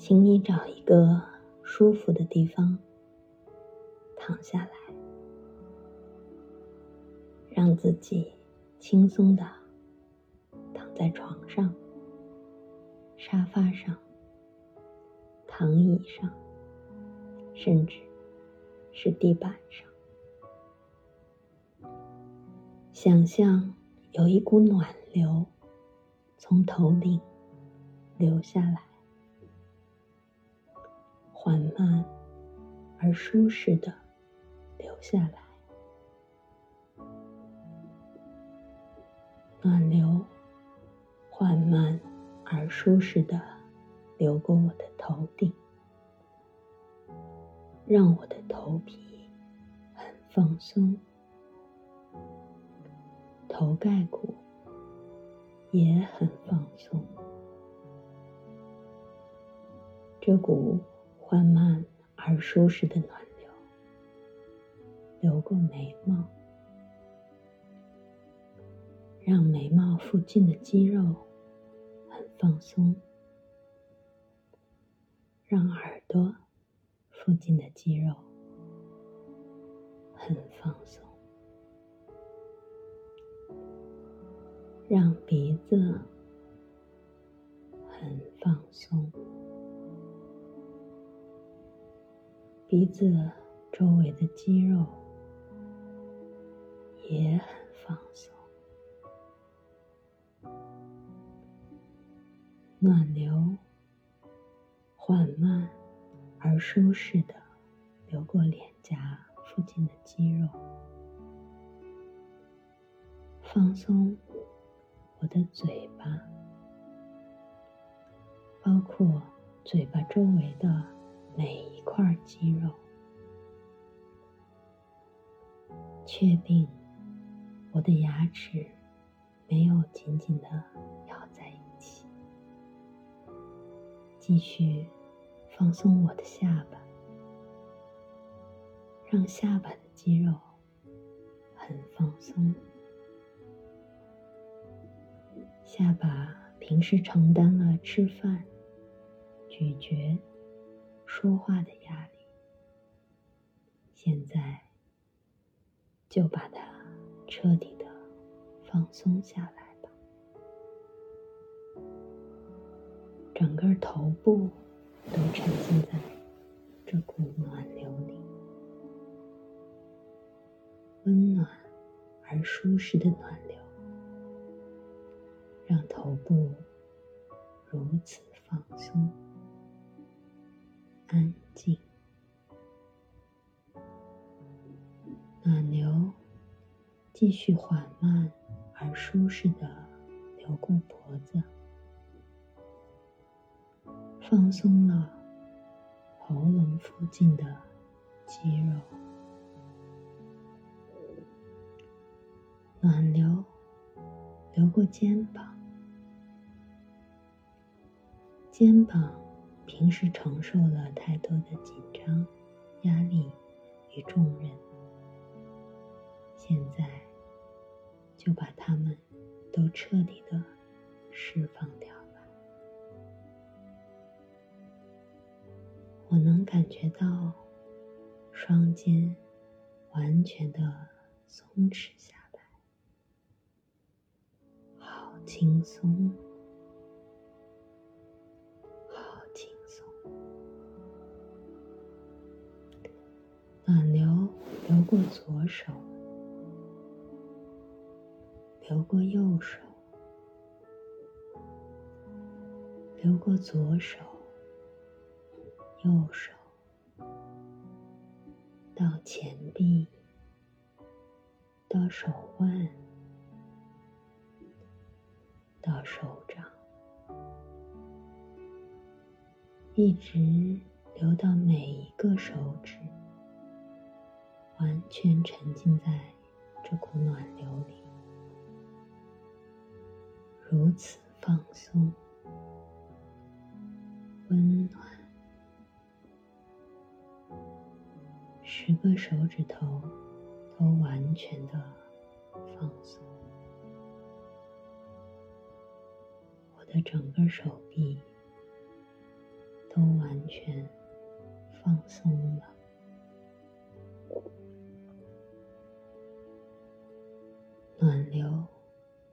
请你找一个舒服的地方躺下来，让自己轻松的躺在床上、沙发上、躺椅上，甚至是地板上。想象有一股暖流从头顶流下来。缓慢而舒适的流下来，暖流缓慢而舒适的流过我的头顶，让我的头皮很放松，头盖骨也很放松，这股。缓慢而舒适的暖流流过眉毛，让眉毛附近的肌肉很放松，让耳朵附近的肌肉很放松，让鼻子很放松。鼻子周围的肌肉也很放松，暖流缓慢而舒适的流过脸颊附近的肌肉，放松我的嘴巴，包括嘴巴周围的。每一块肌肉，确定我的牙齿没有紧紧的咬在一起，继续放松我的下巴，让下巴的肌肉很放松。下巴平时承担了吃饭、咀嚼。说话的压力，现在就把它彻底的放松下来吧。整个头部都沉浸在这股暖流里，温暖而舒适的暖流，让头部如此放松。安静，暖流继续缓慢而舒适的流过脖子，放松了喉咙附近的肌肉。暖流流过肩膀，肩膀。平时承受了太多的紧张、压力与重任，现在就把它们都彻底的释放掉吧。我能感觉到双肩完全的松弛下来，好轻松。暖流流过左手，流过右手，流过左手、右手，到前臂，到手腕，到手掌，一直流到每一个手指。完全沉浸在这股暖流里，如此放松、温暖。十个手指头都完全的放松，我的整个手臂都完全放松了。暖流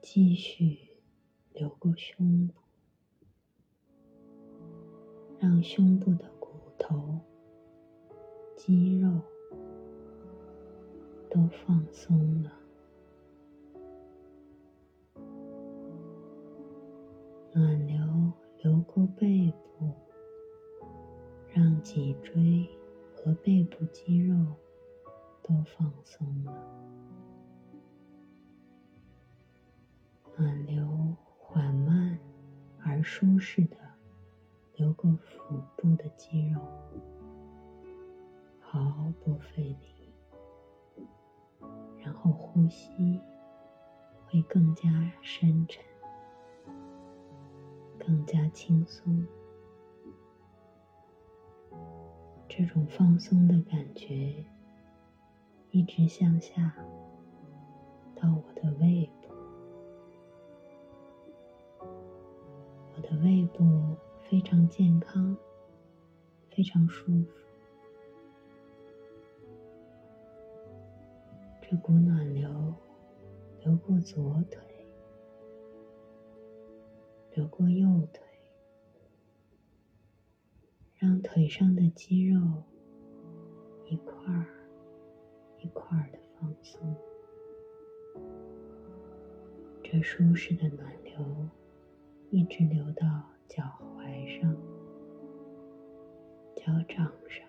继续流过胸部，让胸部的骨头、肌肉都放松了。暖流流过背部，让脊椎和背部肌肉都放松了。暖流缓慢而舒适的流过腹部的肌肉，毫不费力，然后呼吸会更加深沉，更加轻松。这种放松的感觉一直向下到我的胃的胃部非常健康，非常舒服。这股暖流流过左腿，流过右腿，让腿上的肌肉一块儿一块儿的放松。这舒适的暖流。一直流到脚踝上、脚掌上，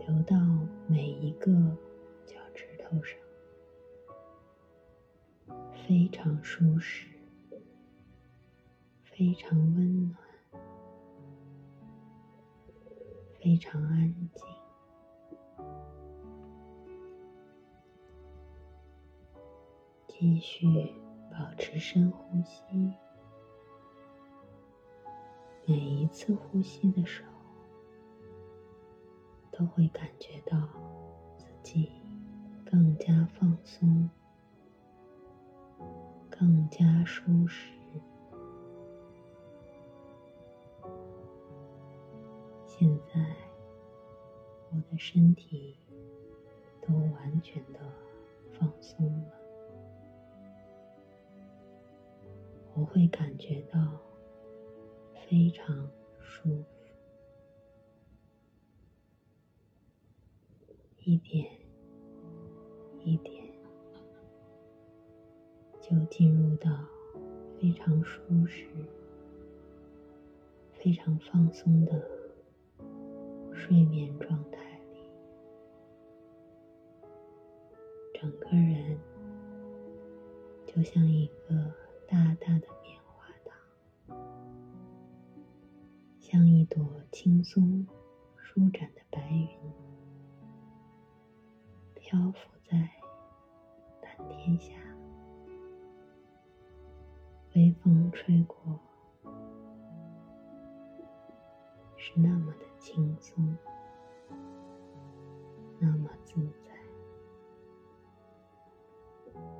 流到每一个脚趾头上，非常舒适，非常温暖，非常安静。继续。保持深呼吸，每一次呼吸的时候，都会感觉到自己更加放松，更加舒适。现在，我的身体都完全的放松了。我会感觉到非常舒服，一点一点就进入到非常舒适、非常放松的睡眠状态，整个人就像一个。大大的棉花糖，像一朵轻松舒展的白云，漂浮在蓝天下。微风吹过，是那么的轻松，那么自在，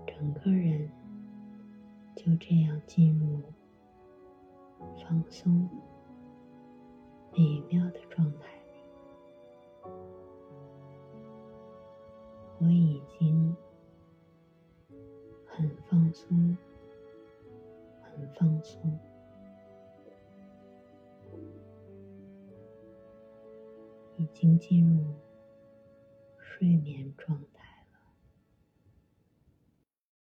整个人。就这样进入放松、美妙的状态。我已经很放松，很放松，已经进入睡眠状态。